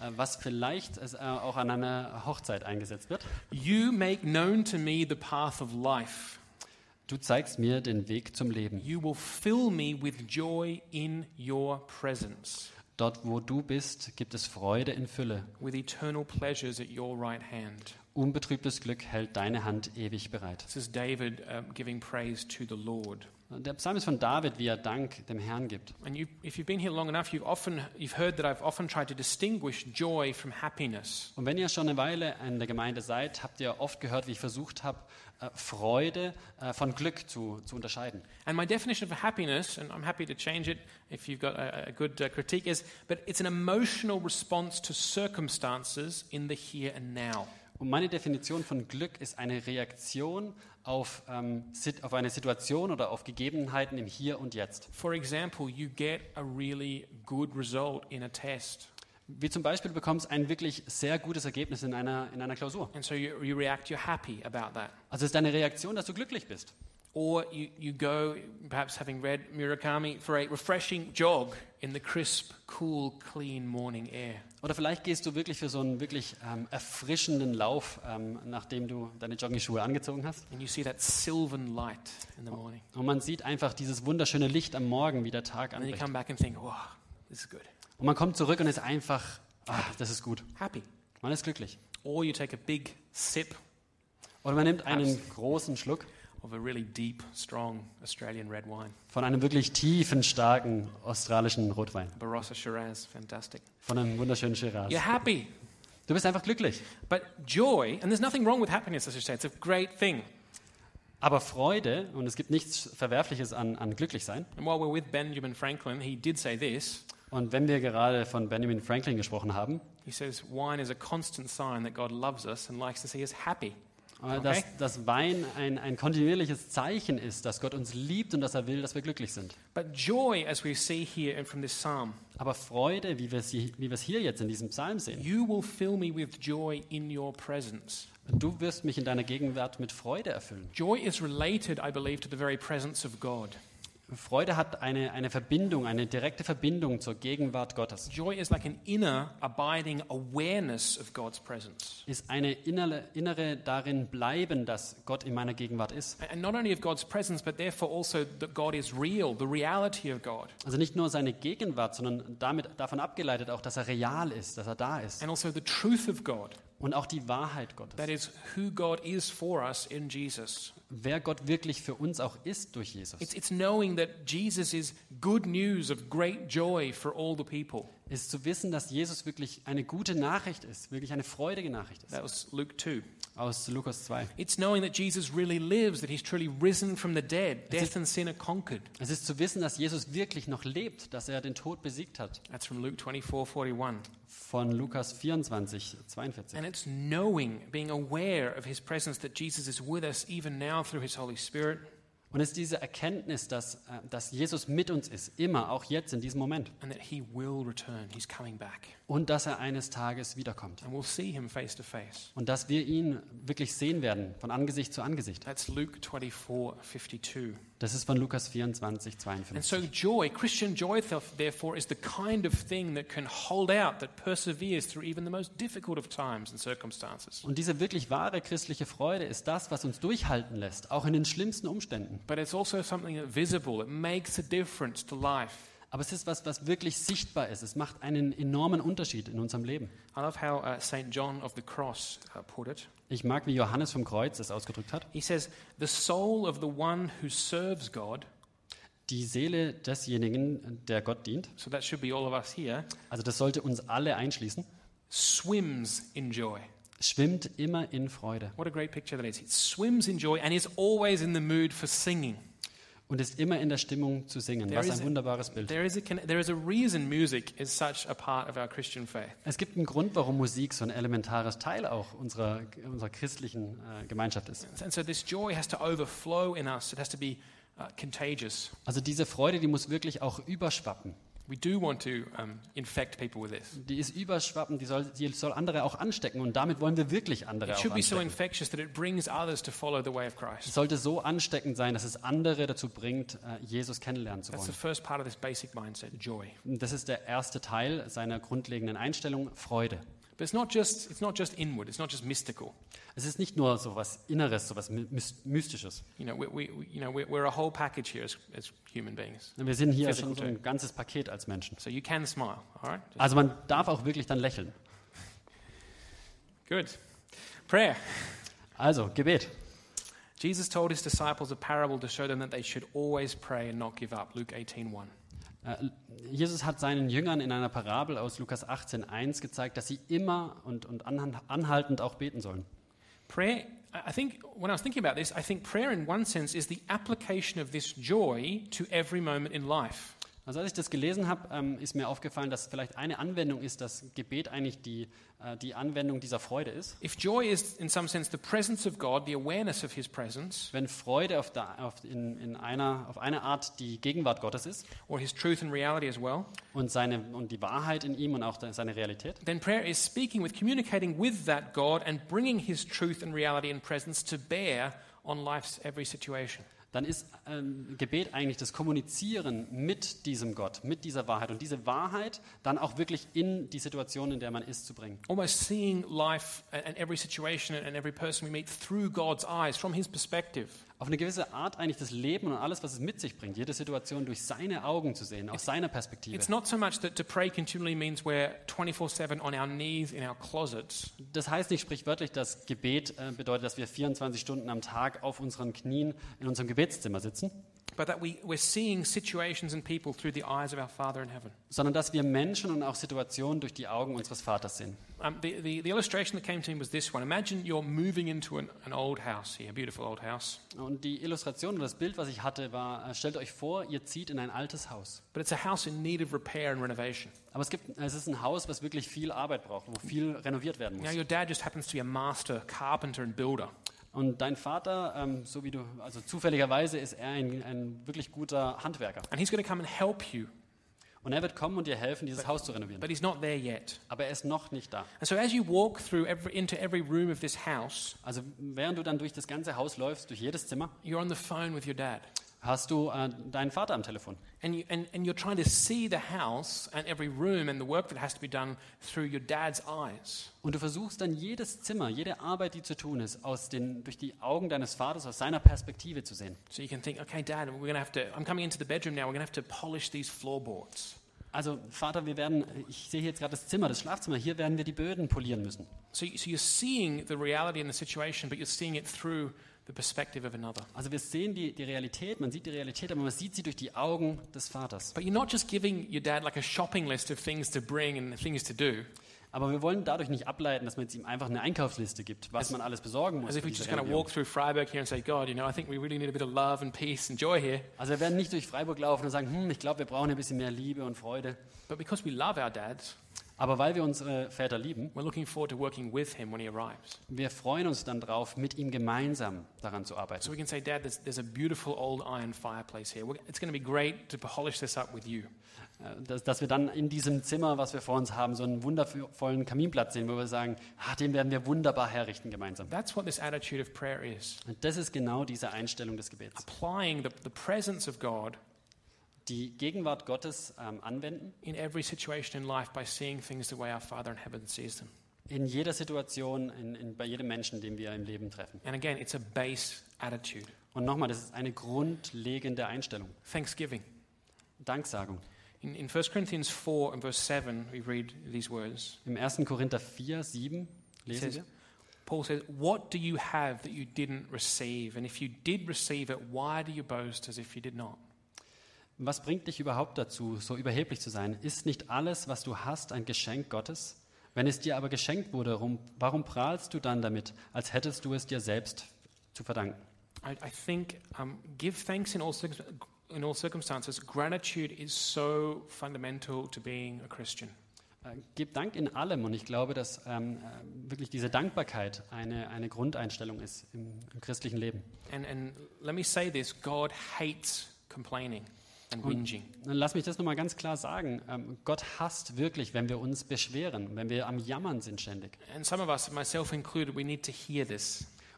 äh, was vielleicht äh, auch an einer Hochzeit eingesetzt wird. You make known to me the path of life. Du zeigst mir den Weg zum Leben. You will fill me with joy in your presence, Dort, wo du bist, gibt es Freude in Fülle. with eternal pleasures at your right hand. Unbetrübtes Glück hält deine Hand ewig bereit. This is David um, giving praise to the Lord. Der Psalm ist von David, wie er Dank dem Herrn gibt. And you, if you've been here long enough, you've often you've heard that I've often tried to distinguish joy from happiness. Und wenn ihr schon eine Weile in der Gemeinde seid, habt ihr oft gehört, wie ich versucht habe, äh, Freude äh, von Glück zu, zu unterscheiden. And my definition of happiness, and I'm happy to change it if you've got a, a good uh, critique, is but it's an emotional response to circumstances in the here and now. Und meine Definition von Glück ist eine Reaktion auf, ähm, auf eine Situation oder auf Gegebenheiten im Hier und Jetzt. For example, you get a really good result in a test, Wie zum Beispiel, du bekommst ein wirklich sehr gutes Ergebnis in einer, in einer Klausur. and so you, you react, you're happy about that. Also es ist deine Reaktion, dass du glücklich bist. Or you, you go, perhaps having read Murakami, for a refreshing jog in the crisp, cool, clean morning air. Oder vielleicht gehst du wirklich für so einen wirklich ähm, erfrischenden Lauf, ähm, nachdem du deine Joggingschuhe angezogen hast. And you see that sylvan light in the morning. Und man sieht einfach dieses wunderschöne Licht am Morgen, wie der Tag And then you anbricht. come back and think, wow, this is good. Und man kommt zurück und ist einfach, ah, das ist gut. Happy. Man ist glücklich. Or you take a big sip Oder man nimmt einen großen Schluck deep, strong Australian red wine. von einem wirklich tiefen, starken australischen Rotwein. Barossa Shiraz, fantastic. Von einem wunderschönen Shiraz. You're happy. Du bist einfach glücklich. But joy, and there's nothing wrong with happiness, as I say, it's a great thing. Aber Freude, und es gibt nichts Verwerfliches an, an Glücklichsein. And while we're with Benjamin Franklin, he did say this. Und wenn wir gerade von Benjamin Franklin gesprochen haben, He says, Wine is a constant sign that God loves us and likes to see us happy. Okay. dass, dass Wein ein, ein kontinuierliches Zeichen ist, dass Gott uns liebt und dass er will, dass wir glücklich sind. But joy, as we see here and from this psalm, Aber Freude, wie wir es hier, wie wir es hier jetzt in diesem Psalm sehen, you will fill me with joy in your presence. du wirst mich in deiner Gegenwart mit Freude erfüllen. Joy is related, I believe, to the very presence of God. Freude hat eine, eine Verbindung, eine direkte Verbindung zur Gegenwart Gottes. Joy is like an inner, abiding awareness of God's presence. Ist eine innere, innere darin bleiben, dass Gott in meiner Gegenwart ist. And not only of God's presence, but therefore also that God is real, the reality of God. Also nicht nur seine Gegenwart, sondern damit, davon abgeleitet auch, dass er real ist, dass er da ist. And also the truth of God. Und auch die Wahrheit Gottes. That is who God is for us in Jesus. Wer Gott wirklich für uns auch ist durch Jesus. It's, it's knowing that Jesus is good news of great joy for all the people. Ist zu wissen, dass Jesus wirklich eine gute Nachricht ist, wirklich eine freudige Nachricht ist. That was Luke 2. aus Lukas 2. It's knowing that Jesus really lives, that he's truly risen from the dead. Death and sin are conquered. Es ist zu wissen, dass Jesus wirklich noch lebt, dass er den Tod besiegt hat. That's from Luke 24 41. Von Lukas 24, 42. And it's knowing, being aware of his presence, that Jesus is with us even now through his Holy Spirit. Und es ist diese Erkenntnis, dass, äh, dass Jesus mit uns ist, immer, auch jetzt in diesem Moment. and that he will return. He's coming back. Und dass er eines Tages wiederkommt. And we'll see him face to face. Und dass wir ihn wirklich sehen werden, von Angesicht zu Angesicht. That's Luke 24 52. Das ist von Lukas 24, And so, 52. joy, Christian joy, th- therefore, is the kind of thing that can hold out, that perseveres through even the most difficult of times and circumstances. Und diese wirklich wahre christliche Freude ist das, was uns durchhalten lässt, auch in den schlimmsten Umständen. But it's also something that visible, it makes a difference to life. Aber es ist was, was wirklich sichtbar ist. Es macht einen enormen Unterschied in unserem Leben. I love how uh, St. John of the Cross uh, put it. Ich mag, wie Johannes vom Kreuz es ausgedrückt hat. He says, The soul of the one who serves God, Die Seele desjenigen, der Gott dient, so that should be all of us here, also das sollte uns alle einschließen, swims in joy. schwimmt immer in Freude What a great picture that is. It swims in joy and is always in the mood for singing. Und ist immer in der Stimmung zu singen. There Was ein wunderbares Bild. Es gibt einen Grund, warum Musik so ein elementares Teil auch unserer, unserer christlichen äh, Gemeinschaft ist. And so this joy has to overflow in us, it has to be contagious. Also diese Freude, die muss wirklich auch überschwappen. We do want to um, infect people with this. Die ist überschwappen, die soll, die soll andere auch anstecken und damit wollen wir wirklich andere It auch should be so anstecken. infectious that it brings others to follow the way of Es Christ. sollte so ansteckend sein, dass es andere dazu bringt, äh, Jesus kennenlernen zu That's the wollen. first part of this basic mindset, joy. Und Das ist der erste Teil seiner grundlegenden Einstellung, Freude. But it's not just, it's not just inward, it's not just mystical. Es ist nicht nur so was Inneres, so was My- Mys- Mystisches. You know, we, we, you know we're, we're a whole package here as, as human beings. Wir sind hier Physical schon so ein ganzes Paket als Menschen. So you can smile, all right? Just- Also man darf auch wirklich dann lächeln. Good. Prayer. Also, Gebet. Jesus told his disciples a parable to show them that they should always pray and not give up. Luke 18:1. Äh, Jesus hat seinen Jüngern in einer Parabel aus Lukas 18,1 gezeigt, dass sie immer und, und anhaltend auch beten sollen. Prayer, I think when I was thinking about this, I think prayer in one sense is the application of this joy to every moment in life. Also als ich das gelesen habe, ähm, ist mir aufgefallen, dass vielleicht eine Anwendung ist, dass Gebet eigentlich die, äh, die Anwendung dieser Freude ist. If joy is in some sense the presence of God, the awareness of his presence, Wenn Freude auf, der, auf, in, in einer, auf eine Art die Gegenwart Gottes ist or his truth and reality as well, und, seine, und die Wahrheit in ihm und auch seine Realität, then prayer is speaking with, communicating with that God and bringing his truth and reality and presence to bear on life's every situation. Dann ist ähm, Gebet eigentlich das Kommunizieren mit diesem Gott, mit dieser Wahrheit und diese Wahrheit dann auch wirklich in die Situation, in der man ist, zu bringen. Almost seeing life and every situation and every person we meet through God's eyes, from his perspective. Auf eine gewisse Art eigentlich das Leben und alles, was es mit sich bringt, jede Situation durch seine Augen zu sehen, aus seiner Perspektive. It's not so much that to pray continually means we're 24 7 on our knees in our closets. Das heißt nicht sprichwörtlich, dass Gebet äh, bedeutet, dass wir 24 Stunden am Tag auf unseren Knien in unserem Gebetszimmer sitzen, but that we, we're seeing situations and people through the eyes of our Father in heaven. sondern dass wir Menschen und auch Situationen durch die Augen unseres Vaters sehen. Um, the, the, the illustration that came to me was this one. Imagine you're moving into an, an old house here, a beautiful old house, Und die Illustration oder das Bild, was ich hatte, war, äh, stellt euch vor, ihr zieht in ein altes Haus. but it's a house in need of repair and renovation. Aber es, gibt, es ist ein Haus, was wirklich viel Arbeit braucht, wo viel renoviert werden Now, muss. your dad just happens to be a master carpenter and builder. Und dein Vater, ähm, so wie du, also zufälligerweise ist er ein, ein wirklich guter Handwerker. And he's going to come and help you, Und er wird kommen und dir helfen, dieses Haus zu renovieren. but he's not there yet. Aber er ist noch nicht da. And so, as you walk through every, into every room of this house, Also während du dann durch das ganze Haus läufst, durch jedes Zimmer, you're on the phone with your dad. Hast du äh, deinen Vater am Telefon. And, you, and, and you're trying to see the house and every room and the work that has to be done through your dad's eyes. Und du versuchst dann jedes Zimmer, jede Arbeit, die zu tun ist, aus den, durch die Augen deines Vaters, aus seiner Perspektive zu sehen. So you can think, okay, Dad, we're to have to, I'm coming into the bedroom now, we're to have to polish these floorboards. Also Vater, wir werden, ich sehe jetzt gerade das Zimmer, das Schlafzimmer, hier werden wir die Böden polieren müssen. So, so you're seeing the reality in the situation, but you're seeing it through the perspective of another. Also wir sehen die, die Realität, man sieht die Realität, aber man sieht sie durch die Augen des Vaters. But you're not just giving your dad like a shopping list of things to bring and things to do. Aber wir wollen dadurch nicht ableiten, dass man jetzt ihm einfach eine Einkaufsliste gibt, was man alles besorgen muss. Also wir werden nicht durch Freiburg laufen und sagen, hm, ich glaube, wir brauchen ein bisschen mehr Liebe und Freude. But because we love our dads, Aber weil wir unsere Väter lieben, we're looking forward to working with him when he arrives. wir freuen uns dann drauf, mit ihm gemeinsam daran zu arbeiten. So we can say, Dad, there's, there's a beautiful old iron fireplace here. We're, it's going to be great to polish this up with you. Äh, Dass, dass wir dann in diesem Zimmer, was wir vor uns haben, so einen wundervollen Kaminplatz sehen, wo wir sagen, ah, den werden wir wunderbar herrichten gemeinsam. That's what this attitude of prayer is. Und das ist genau diese Einstellung des Gebets. Applying the, the presence of God Die Gegenwart Gottes ähm, anwenden, in every situation in life by seeing things the way our Father in heaven sees them. in jeder Situation, in, in, bei jedem Menschen, den wir im Leben treffen. And again, it's a base attitude. Und nochmal, das ist eine grundlegende Einstellung. Thanksgiving. Danksagung. In, in 1 Corinthians 4 and verse 7, we read these words. Im 1. Korinther 4, 7 It lesen says, wir. Paul says, What do you have that you didn't receive? And if you did receive it, why do you boast as if you did not? Was bringt dich überhaupt dazu, so überheblich zu sein? Ist nicht alles, was du hast, ein Geschenk Gottes? Wenn es dir aber geschenkt wurde, warum, prahlst du dann damit, als hättest du es dir selbst zu verdanken? I, I think um, give thanks in all, in all circumstances. Gratitude is so fundamental to being a Christian. Äh, Gib Dank in allem und ich glaube, dass ähm, äh, wirklich diese Dankbarkeit eine, eine Grundeinstellung ist im, im christlichen Leben. And, and let me say this God hates complaining whinging. Dann lass mich das nochmal ganz klar sagen. Ähm, Gott hasst wirklich, wenn wir uns beschweren, wenn wir am Jammern sind ständig.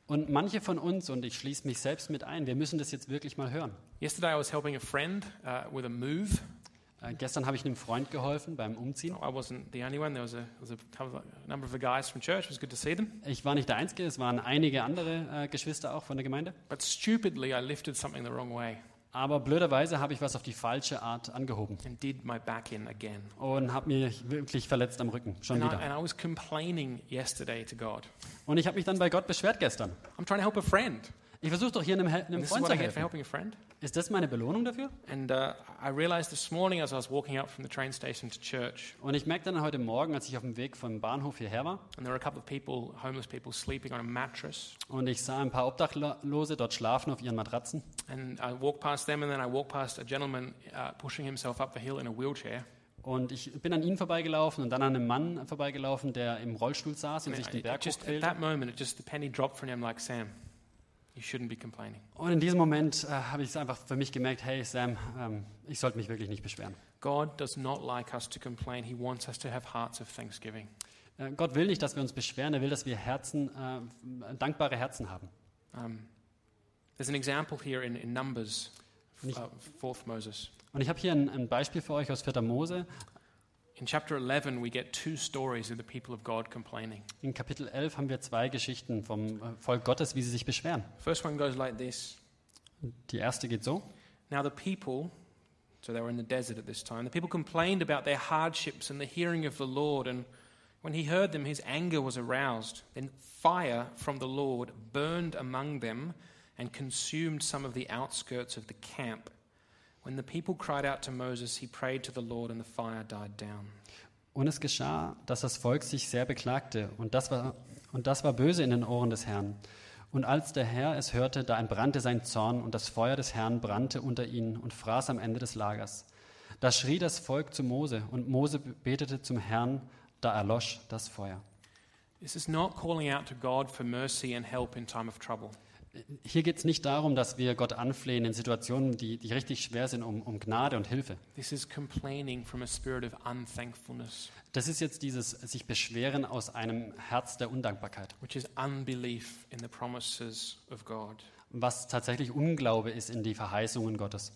Und manche von uns, und ich schließe mich selbst mit ein, wir müssen das jetzt wirklich mal hören. Yesterday, I was helping a friend uh, with a move. Äh, gestern habe ich einem Freund geholfen beim Umziehen. Ich war nicht der Einzige, es waren einige andere äh, Geschwister auch von der Gemeinde. But stupidly, I lifted something the wrong way Aber blöderweise habe ich was auf die falsche Art angehoben und habe mich wirklich verletzt am Rücken, schon And wieder. I. Und ich habe mich dann bei Gott beschwert gestern. Ich versuche doch hier einem, einem this Freund zu helfen. Ist das meine Belohnung dafür? And uh, I realized this morning as I was walking up from the train station to church, Und ich merkte dann heute Morgen, als ich auf dem Weg vom Bahnhof hierher war and there were a couple of people, homeless people, sleeping on a mattress. und ich sah ein paar Obdachlose dort schlafen auf ihren Matratzen. And I walked past them, and then I walked past a gentleman uh, pushing himself up the hill in a wheelchair. Und ich bin an ihnen vorbeigelaufen und dann an einem Mann vorbeigelaufen, der im Rollstuhl saß und sich den Berg hochquälte. that moment, it just the penny dropped from him like Sam. You shouldn't be complaining. Und in diesem Moment äh, habe ich es einfach für mich gemerkt, hey Sam, ähm, ich sollte mich wirklich nicht beschweren. God does not like us to complain. He wants us to have hearts of thanksgiving. Äh, Gott will nicht, dass wir uns beschweren, er will, dass wir Herzen, äh, dankbare Herzen haben. Um, there's an example here in, in Numbers, Nicht- uh, fourth Moses. Und ich habe hier ein, ein Beispiel für euch aus 4. Mose. In chapter 11, we get two stories of the people of God complaining. In Kapitel 11 haben wir zwei Geschichten vom äh, Volk Gottes, wie sie sich beschweren. First one goes like this. Die erste geht so. Now the people, so they were in the desert at this time, the people complained about their hardships and the hearing of the Lord. And when he heard them, his anger was aroused. Then fire from the Lord burned among them and consumed some of the outskirts of the camp. When the people cried out to Moses, he prayed to the Lord, and the fire died down. Und es geschah, dass das Volk sich sehr beklagte, und das war, und das war böse in den Ohren des Herrn. Und als der Herr es hörte, da entbrannte sein Zorn, und das Feuer des Herrn brannte unter ihnen und fraß am Ende des Lagers. Da schrie das Volk zu Mose, und Mose betete zum Herrn, da erlosch das Feuer. This is not calling out to God for mercy and help in time of trouble. Hier geht es nicht darum, dass wir Gott anflehen in Situationen, die, die richtig schwer sind, um, um Gnade und Hilfe. This is complaining from a spirit of unthankfulness, Das ist jetzt dieses sich beschweren aus einem Herz der Undankbarkeit, was tatsächlich Unglaube ist in die Verheißungen Gottes.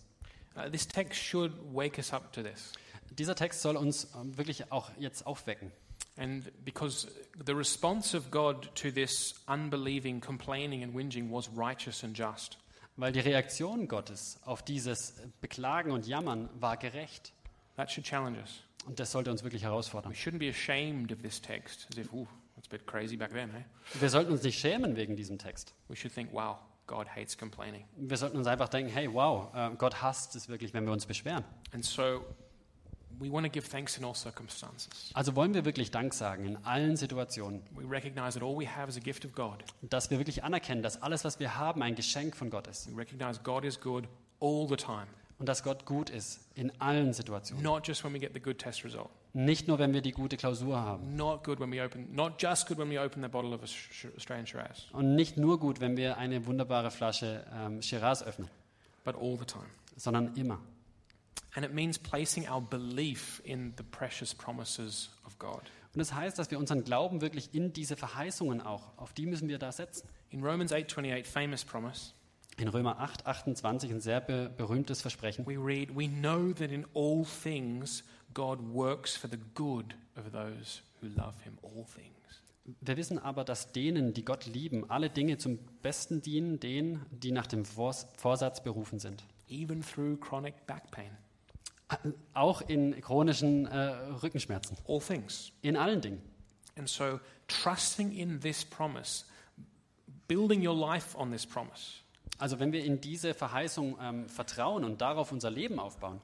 Uh, this text should wake us up to this. Dieser Text soll uns ähm, wirklich auch jetzt aufwecken. And because the response of God to this unbelieving, complaining, and whinging was righteous and just. Weil die Reaktion Gottes auf dieses Beklagen und Jammern war gerecht. That should challenge us. Und das sollte uns wirklich herausfordern. We shouldn't be ashamed of this text as if, ooh, that's a bit crazy back then, eh? Wir sollten uns nicht schämen wegen diesem Text. We should think, wow, God hates complaining. Wir sollten uns einfach denken, hey, wow, äh, Gott hasst es wirklich, wenn wir uns beschweren. And so Also wollen wir wirklich Dank sagen in allen Situationen, We recognize that all we have is a gift of God. dass wir wirklich anerkennen, dass alles, was wir haben, ein Geschenk von Gott ist We recognize God is good all the time, und dass Gott gut ist in allen Situationen. not just when we get the good test result, Nicht nur, wenn wir die gute Klausur haben not good when we open, not just good when we open the bottle of Australian Shiraz, und nicht nur gut, wenn wir eine wunderbare Flasche ähm, Shiraz öffnen, but all the time. sondern immer. And it means placing our belief in the precious promises of God. Und das heißt, dass wir unseren Glauben wirklich in diese Verheißungen auch, auf die müssen wir da setzen. In Romans 8:28, famous promise, In Römer 8, 28 ein sehr be berühmtes Versprechen. we read, "We know that in all things God works for the good of those who love him, all things." Wir wissen aber, dass denen, die Gott lieben, alle Dinge zum Besten dienen, denen, die nach dem Vors Vorsatz berufen sind. Even through chronic back pain, Auch in chronischen äh, Rückenschmerzen. all things. In allen Dingen. And so, trusting in this promise, building your life on this promise, Also wenn wir in diese Verheißung ähm, vertrauen und darauf unser Leben aufbauen,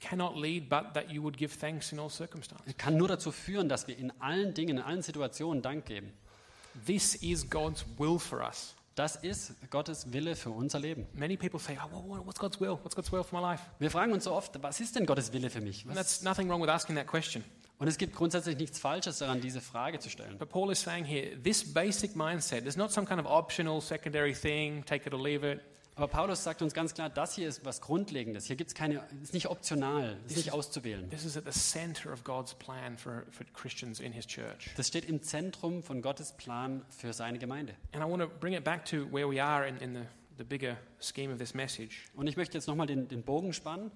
cannot lead but that you would give thanks in all circumstances. kann nur dazu führen, dass wir in allen Dingen, in allen Situationen Dank geben. This is God's will for us. Das ist Gottes Wille für unser Leben. Many people say, oh, what's God's will? What's God's will for my life? Wir fragen uns so oft, was ist denn Gottes Wille für mich? And Was? that's nothing wrong with asking that question. Und es gibt grundsätzlich nichts Falsches daran, diese Frage zu stellen. But Paul is saying here, this basic mindset is not some kind of optional, secondary thing, take it or leave it. Aber Paulus sagt uns ganz klar, das hier ist was Grundlegendes. Hier gibt es keine, ist nicht optional, ist nicht auszuwählen. This is at the center of God's plan for, for Christians in his church. Das steht im Zentrum von Gottes Plan für seine Gemeinde. And I want to bring it back to where we are in, in the, the bigger scheme of this message. Und ich möchte jetzt nochmal den, den Bogen spannen.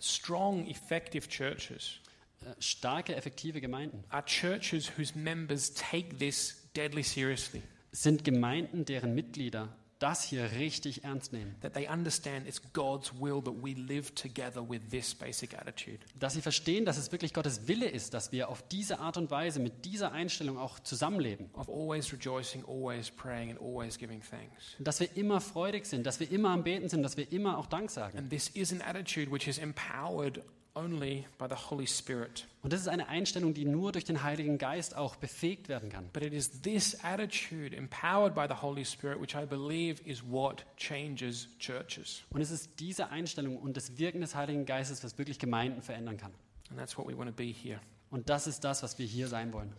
Strong, effective churches Äh, Starke, effektive Gemeinden are churches whose members take this deadly seriously, sind Gemeinden, deren Mitglieder das hier richtig ernst nehmen. that they understand it's God's will that we live together with this basic attitude. Dass sie verstehen, dass es wirklich Gottes Wille ist, dass wir auf diese Art und Weise, mit dieser Einstellung auch zusammenleben. Of always rejoicing, always praying, and always giving thanks. Und dass wir immer freudig sind, dass wir immer am Beten sind, dass wir immer auch Dank sagen. And this is an attitude which is empowered only by the Holy Spirit. Und das ist eine Einstellung, die nur durch den Heiligen Geist auch befähigt werden kann. But it is this attitude, empowered by the Holy Spirit, which I believe is what changes churches. Und es ist diese Einstellung und das Wirken des Heiligen Geistes, was wirklich Gemeinden verändern kann. And that's what we want to be here. Und das ist das, was wir hier sein wollen.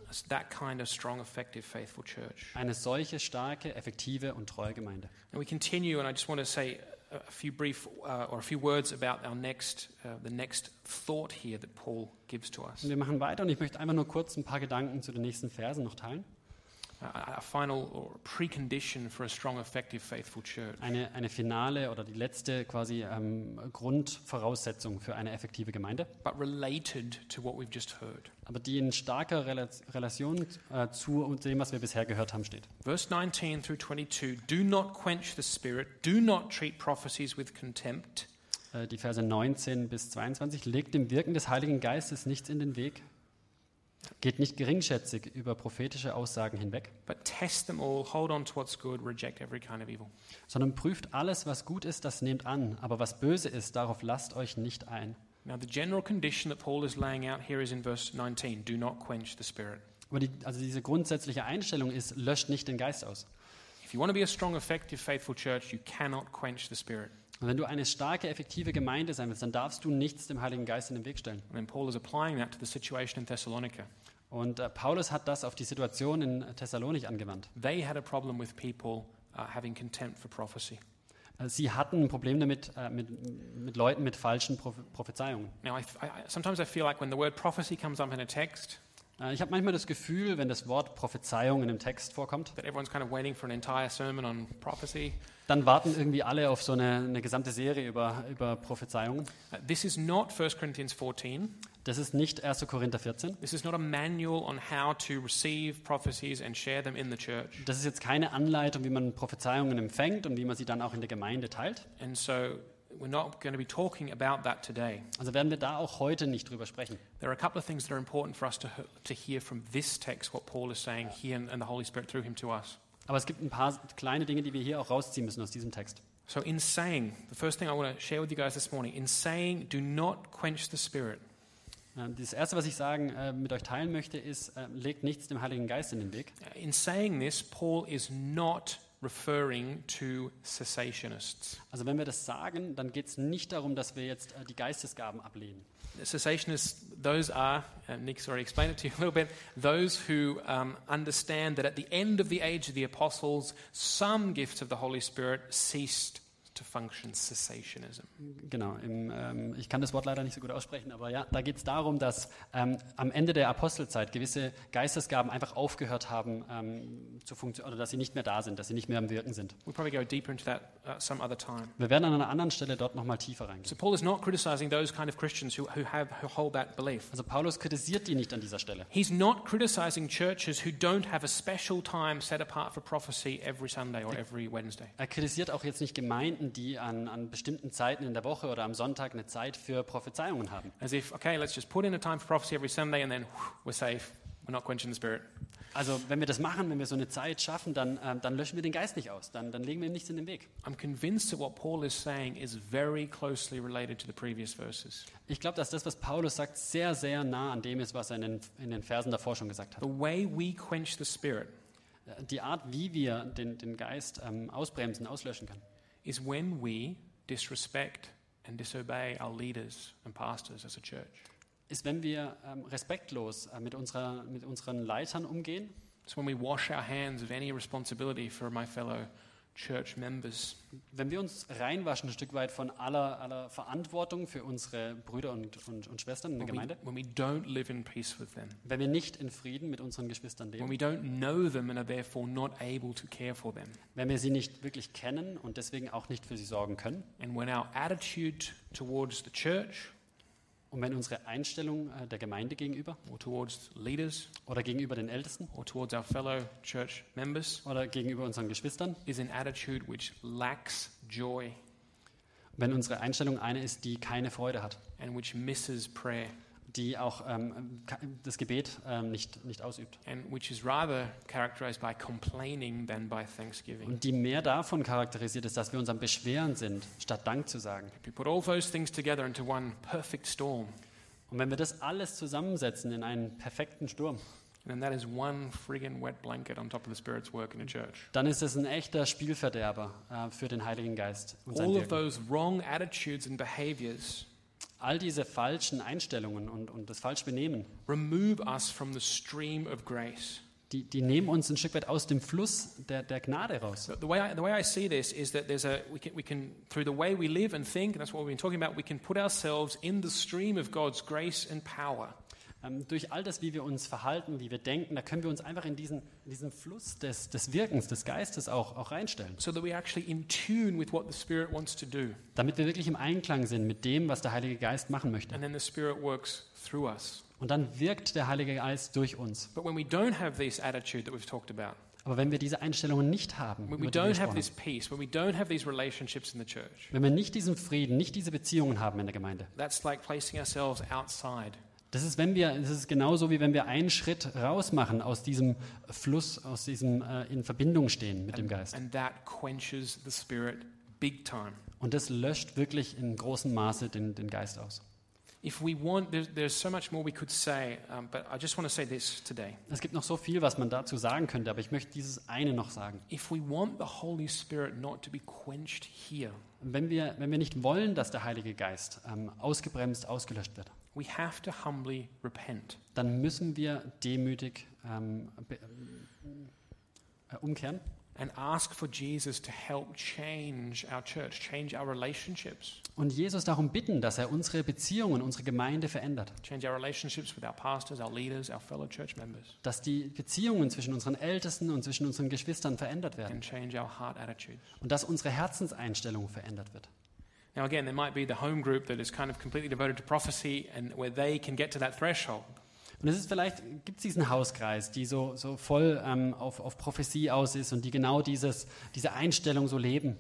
Kind of strong, effective, faithful church. Eine solche starke, effektive und treue Gemeinde. And we continue, and I just want to say a few brief uh, or a few words about our next, uh, the next thought here that Paul gives to us. Und wir machen weiter und ich möchte einfach nur kurz ein paar Gedanken zu den nächsten Versen noch teilen. Eine, eine finale oder die letzte quasi ähm, Grundvoraussetzung für eine effektive Gemeinde, but related to what we've just heard. aber die in starker Rela Relation äh, zu dem, was wir bisher gehört haben, steht. Verse 19 through 22 Do not quench the spirit, do not treat prophecies with contempt, Äh, die Verse 19 bis 22. Legt dem Wirken des Heiligen Geistes nichts in den Weg. Geht nicht geringschätzig über prophetische Aussagen hinweg, but test them all, hold on to what's good, reject every kind of evil. sondern prüft alles, was gut ist, das nehmt an. Aber was böse ist, darauf lasst euch nicht ein. Now, the general condition that Paul is laying out here is in verse 19 Do not quench the spirit. Aber die, also diese grundsätzliche Einstellung ist, löscht nicht den Geist aus. If you want to be a strong, effective, faithful church, you cannot quench the spirit. Und wenn du eine starke, effektive Gemeinde sein willst, dann darfst du nichts dem Heiligen Geist in den Weg stellen. And then Paul is applying that to the situation in Thessalonica. Und äh, Paulus hat das auf die Situation in Thessalonik angewandt. They had a problem with people uh, having contempt for prophecy. Äh, Sie hatten ein Problem damit, äh, mit, mit Leuten mit falschen Proph- Prophezeiungen. Now, I, I, sometimes I feel like when the word prophecy comes up in a text, Ich habe manchmal das Gefühl, wenn das Wort Prophezeiung in einem Text vorkommt, that everyone's kind of waiting for an entire sermon on prophecy. dann warten irgendwie alle auf so eine, eine gesamte Serie über, über Prophezeiungen. Uh, this is not 1 Corinthians 14. Das ist nicht 1. Korinther 14. This is not a manual on how to receive prophecies and share them in the church. Das ist jetzt keine Anleitung, wie man Prophezeiungen empfängt und wie man sie dann auch in der Gemeinde teilt. And so we're not going to be talking about that today. Also werden wir da auch heute nicht drüber sprechen. There are a couple of things that are important for us to, to hear from this text, what Paul is saying here and, and the Holy Spirit through him to us. Aber es gibt ein paar kleine Dinge, die wir hier auch rausziehen müssen aus diesem Text. So, in saying, the first thing I want to share with you guys this morning, in saying, do not quench the spirit, Ähm, Das Erste, was ich sagen, äh, mit euch teilen möchte, ist, äh, legt nichts dem Heiligen Geist in den Weg. In saying this, Paul is not referring to cessationists. Also wenn wir das sagen, dann geht es nicht darum, dass wir jetzt äh, die Geistesgaben ablehnen. Cessationists, those are, uh, Nick's already explained it to you a little bit, those who um, understand that at the end of the age of the apostles, some gifts of the Holy Spirit ceased to function, cessationism. Genau, im, ähm, ich kann das Wort leider nicht so gut aussprechen, aber ja, da geht es darum, dass ähm, am Ende der Apostelzeit gewisse Geistesgaben einfach aufgehört haben ähm, zu funktionieren, oder dass sie nicht mehr da sind, dass sie nicht mehr am Wirken sind. We'll probably go deeper into that uh, some other time. Wir werden an einer anderen Stelle dort nochmal tiefer reingehen. So Paul is not criticizing those kind of Christians who, who, have, who hold that belief. Also Paulus kritisiert die nicht an dieser Stelle. He's not criticizing churches who don't have a special time set apart for prophecy every Sunday or every Wednesday. Er kritisiert auch jetzt nicht Gemeinden, die an, an bestimmten Zeiten in der Woche oder am Sonntag eine Zeit für Prophezeiungen haben. As if, okay, let's just put in a time for prophecy every Sunday and then whew, we're safe. We're not quenching the spirit. Also wenn wir das machen, wenn wir so eine Zeit schaffen, dann, ähm, dann löschen wir den Geist nicht aus, dann, dann legen wir ihm nichts in den Weg. I'm convinced that what Paul is saying is very closely related to the previous verses. Ich glaube, dass das, was Paulus sagt, sehr, sehr nah an dem ist, was er in den, in den Versen davor schon gesagt hat. The way we quench the spirit Die Art, wie wir den, den Geist ähm, ausbremsen, auslöschen können, is when we disrespect and disobey our leaders and pastors as a church. ist, wenn wir ähm, respektlos äh, mit, unserer, mit unseren Leitern umgehen, It's when we wash our hands of any responsibility for my fellow church members. wenn wir uns reinwaschen ein Stück weit von aller, aller Verantwortung für unsere Brüder und, und, und Schwestern in der When we, Gemeinde, when we don't live in peace with them. wenn wir nicht in Frieden mit unseren Geschwistern When leben, we don't know them and are therefore not able to care for them. wenn wir sie nicht wirklich kennen und deswegen auch nicht für sie sorgen können, And when our attitude towards the church und wenn unsere Einstellung äh, der Gemeinde gegenüber or towards leaders oder gegenüber den Ältesten or towards our fellow church members oder gegenüber unseren Geschwistern, is an attitude which lacks joy wenn unsere Einstellung eine ist, die keine Freude hat, and which misses prayer die auch ähm, das Gebet ähm, nicht, nicht ausübt and which is rather characterized by complaining than by thanksgiving. und die mehr davon charakterisiert ist, dass wir uns am Beschweren sind, statt Dank zu sagen. If we put all those things together into one perfect storm, Und wenn wir das alles zusammensetzen in einen perfekten Sturm, then that is one friggin' wet blanket on top of the Spirit's work in a church. dann ist es ein echter Spielverderber äh, für den Heiligen Geist. Und All of those wrong attitudes and behaviors All diese falschen Einstellungen und, und das falsche Benehmen, remove us from the stream of grace. die, die nehmen uns ein Stück weit aus dem Fluss der, der Gnade raus. The way I, the way I see this is that there's a we can, we can through the way we live and think, and that's what we've been talking about. We can put ourselves in the stream of God's grace and power, durch all das, wie wir uns verhalten, wie wir denken, da können wir uns einfach in diesen, in diesen Fluss des, des Wirkens, des Geistes auch, auch reinstellen. so that we're actually in tune with what the Spirit wants to do, Damit wir wirklich im Einklang sind mit dem, was der Heilige Geist machen möchte. and then the Spirit works through us. Und dann wirkt der Heilige Geist durch uns. But when we don't have this attitude that we've talked about, Aber wenn wir diese Einstellungen nicht haben, we peace, we church, wenn wir nicht diesen Frieden, nicht diese Beziehungen haben in der Gemeinde, that's like placing ourselves outside das ist, wenn wir, das ist genauso wie wenn wir einen Schritt raus machen aus diesem Fluss, aus diesem äh, in Verbindung stehen mit dem Geist. and that quenches the Spirit big time. Und das löscht wirklich in großem Maße den, den Geist aus. Want, there's, there's so say, um. Es gibt noch so viel, was man dazu sagen könnte, aber ich möchte dieses eine noch sagen. If we want the Holy Spirit not to be quenched here, Wenn wir, wenn wir nicht wollen, dass der Heilige Geist ähm, ausgebremst, ausgelöscht wird, we have to humbly repent. dann müssen wir demütig ähm, be, äh, umkehren and ask for Jesus to help change our church, change our relationships, und Jesus darum bitten, dass er unsere Beziehungen, unsere Gemeinde verändert. change our relationships with our pastors, our leaders, our fellow church members, Dass die Beziehungen zwischen unseren Ältesten und zwischen unseren Geschwistern verändert werden. and change our heart attitudes. Und dass unsere Herzenseinstellung verändert wird. Now, again, there might be the home group that is kind of completely devoted to prophecy and where they can get to that threshold. Und es ist vielleicht, gibt es diesen Hauskreis, die so, so voll ähm, auf, auf Prophesie aus ist und die genau dieses, diese Einstellung so leben.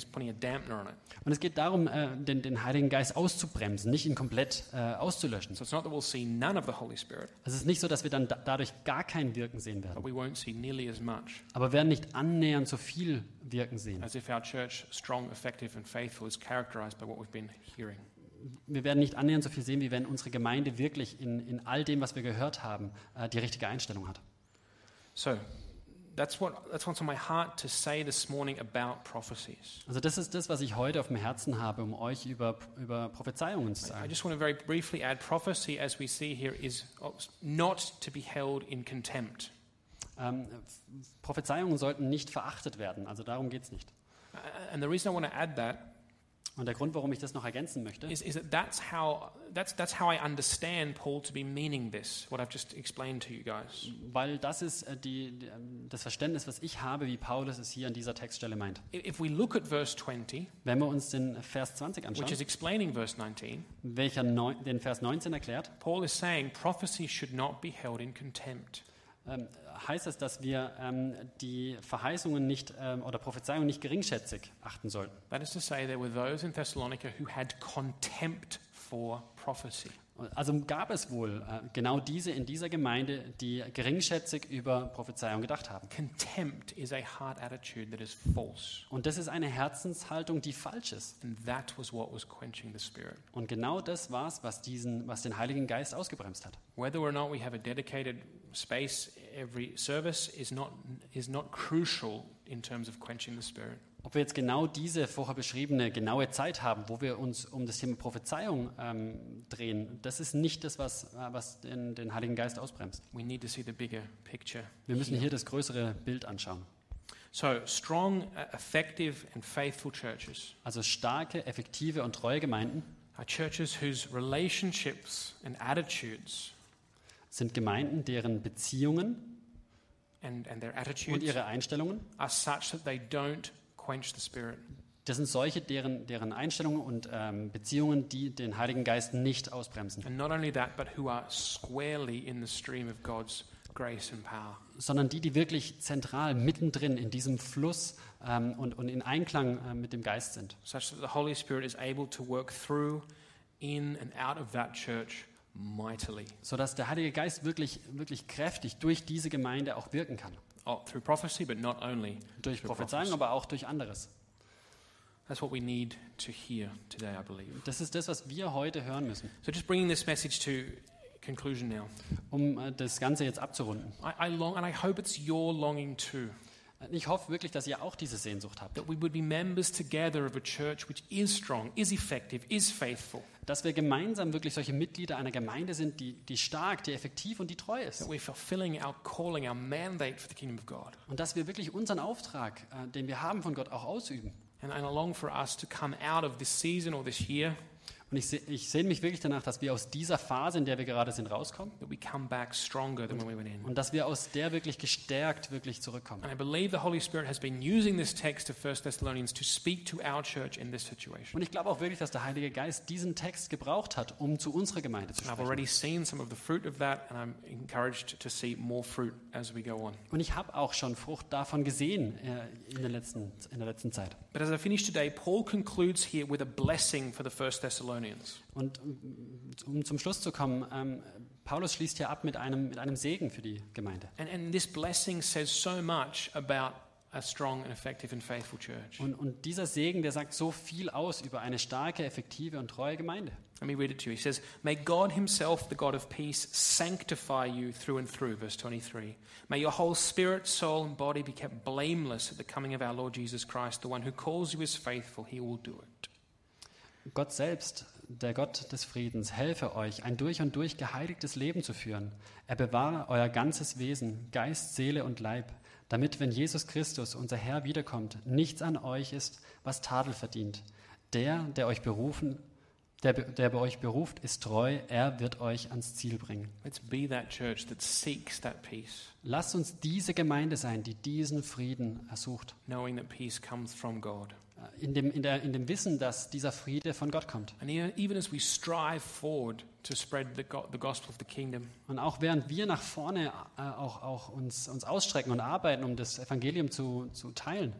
Spirit. Und es geht darum, äh, den, den Heiligen Geist auszubremsen, nicht ihn komplett äh, auszulöschen. So it's not that we'll see none of the Holy Spirit, Es ist nicht so, dass wir dann da, dadurch gar kein Wirken sehen werden. but we won't see nearly as much. Aber wir werden nicht annähernd so viel wirken sehen. as if our church, strong, effective, and faithful, is characterized by what we've been hearing. Wir werden nicht annähernd so viel sehen, wie wenn unsere Gemeinde wirklich in, in all dem, was wir gehört haben, äh, die richtige Einstellung hat. So, that's, what, that's what's on my heart to say this morning about prophecies. Also das ist das, was ich heute auf dem Herzen habe, um euch über, über Prophezeiungen zu I sagen. just want to very briefly add prophecy, as we see here, is not to be held in contempt. Ähm, Prophezeiungen sollten nicht verachtet werden, also darum geht es nicht. And the reason I want to add that Und der Grund, warum ich das noch ergänzen möchte, is, is that that's how, that's, that's how I understand Paul to be meaning this, what I've just explained to you guys. weil das ist äh, die, die, ähm, das Verständnis, was ich habe, wie Paulus es hier an dieser Textstelle meint. I- If we look at verse 20, Wenn wir uns den Vers 20 anschauen, which is explaining verse 19, welcher neun, den Vers 19 erklärt, Paul is saying prophecy should not be held in contempt. Ähm, heißt es, dass wir ähm, die Verheißungen nicht ähm, oder Prophezeiungen nicht geringschätzig achten sollten. That is to say, there were those in Thessalonica who had contempt for prophecy. Also gab es wohl äh, genau diese in dieser Gemeinde, die geringschätzig über Prophezeiung gedacht haben. Contempt is a heart attitude that is false. Und das ist eine Herzenshaltung, die falsch ist. And that was what was quenching the Spirit. Und genau das war es, was, diesen, was den Heiligen Geist ausgebremst hat. Whether or not we have a dedicated space every service is not, is not crucial in terms of quenching the Spirit. Ob wir jetzt genau diese vorher beschriebene genaue Zeit haben, wo wir uns um das Thema Prophezeiung ähm, drehen, das ist nicht das, was, äh, was den, den Heiligen Geist ausbremst. We need to see the bigger picture. Wir müssen hier das größere Bild anschauen. So, strong, uh, effective, and faithful churches Also starke, effektive und treue Gemeinden are churches whose relationships and attitudes sind Gemeinden, deren Beziehungen and, and their und attitudes ihre Einstellungen, are such that they don't quench the Spirit. das sind solche, deren, deren Einstellungen und ähm, Beziehungen, die den Heiligen Geist nicht ausbremsen, And not only that, but who are squarely in the stream of God's grace and power. sondern die, die wirklich zentral mittendrin in diesem Fluss ähm, und, und in Einklang äh, mit dem Geist sind. such that the Holy Spirit is able to work through, in, and out of that church mightily. sodass der Heilige Geist wirklich, wirklich kräftig durch diese Gemeinde auch wirken kann. Oh, through prophecy, but not only. Durch Prophezeiung, prophecy. aber auch durch anderes. That's what we need to hear today, I believe. Das ist das, was wir heute hören müssen, So, just bringing this message to conclusion now. um äh, das Ganze jetzt abzurunden. I, I long, and I hope it's your longing too, Ich hoffe wirklich, dass ihr auch diese Sehnsucht habt, that we would be members together of a church which is strong, is effective, is faithful, dass wir gemeinsam wirklich solche Mitglieder einer Gemeinde sind, die, die stark, die effektiv und die treu ist. that we're fulfilling our calling, our mandate for the kingdom of God. Und dass wir wirklich unseren Auftrag, äh, den wir haben von Gott, auch ausüben. And I long for us to come out of this season or this year, Und ich, seh- ich sehne mich wirklich danach, dass wir aus dieser Phase, in der wir gerade sind, rauskommen that we come back stronger than when we went in. und dass wir aus der wirklich gestärkt wirklich zurückkommen. And I believe the Holy Spirit has been using this text of 1 Thessalonians to speak to our church in this situation. Und ich glaube auch wirklich, dass der Heilige Geist diesen Text gebraucht hat, um zu unserer Gemeinde zu And I've sprechen. already seen some of the fruit of that, and I'm encouraged to see more fruit as we go on. Und ich habe auch schon Frucht davon gesehen äh, in, der letzten, in der letzten Zeit. But as I finish today, Paul concludes here with a blessing for the First Thessalonians. Und um zum Schluss zu kommen, ähm, Paulus schließt hier ab mit einem, mit einem Segen für die Gemeinde. And, and this blessing says so much about a strong and effective and faithful church. Und, und dieser Segen, der sagt so viel aus über eine starke, effektive und treue Gemeinde. Let me read it to you. He says, May God Himself, the God of peace, sanctify you through and through. Verse 23. May your whole spirit, soul, and body be kept blameless at the coming of our Lord Jesus Christ. The one who calls you is faithful, He will do it. Gott selbst, der Gott des Friedens, helfe euch, ein durch und durch geheiligtes Leben zu führen. Er bewahre euer ganzes Wesen, Geist, Seele und Leib, damit, wenn Jesus Christus, unser Herr, wiederkommt, nichts an euch ist, was Tadel verdient. Der, der euch berufen, der, der bei euch beruft, ist treu, er wird euch ans Ziel bringen. Let's be that church that seeks that peace, Lasst uns diese Gemeinde sein, die diesen Frieden ersucht. knowing that peace comes from God. In dem, in, der, in dem Wissen, dass dieser Friede von Gott kommt. And even even as we strive forward to spread the, go- the gospel of the kingdom, Und auch während wir nach vorne äh, auch, auch uns, uns ausstrecken und arbeiten, um das Evangelium zu, zu teilen,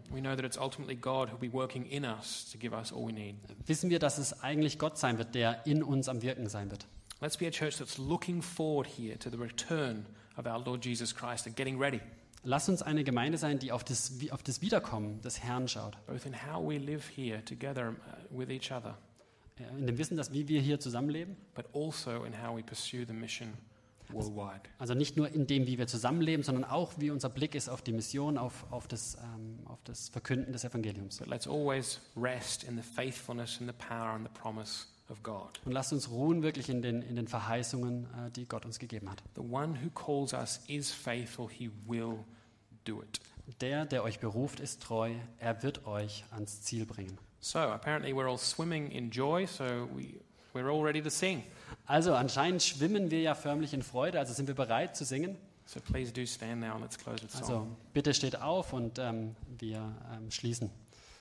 wissen wir, dass es eigentlich Gott sein wird, der in uns am Wirken sein wird. Let's be a church that's looking forward here to the return of our Lord Jesus Christ and getting ready. Lass uns eine Gemeinde sein, die auf das, auf das Wiederkommen des Herrn schaut. in uh, In dem Wissen, dass wie wir hier zusammenleben, but also in how we pursue the mission worldwide. also nicht nur in dem, wie wir zusammenleben, sondern auch, wie unser Blick ist auf die Mission, auf, auf, das, ähm, auf das Verkünden des Evangeliums. But let's always rest in the faithfulness and the power and the promise. Und lasst uns ruhen wirklich in den, in den Verheißungen, äh, die Gott uns gegeben hat. The one who calls us is faithful, he will do it. Der, der euch beruft, ist treu. Er wird euch ans Ziel bringen. So, apparently, we're all swimming in joy, so we, we're all ready to sing. Also anscheinend schwimmen wir ja förmlich in Freude, also sind wir bereit zu singen. So please do stand now and let's close with song. Also bitte steht auf und ähm, wir ähm, schließen.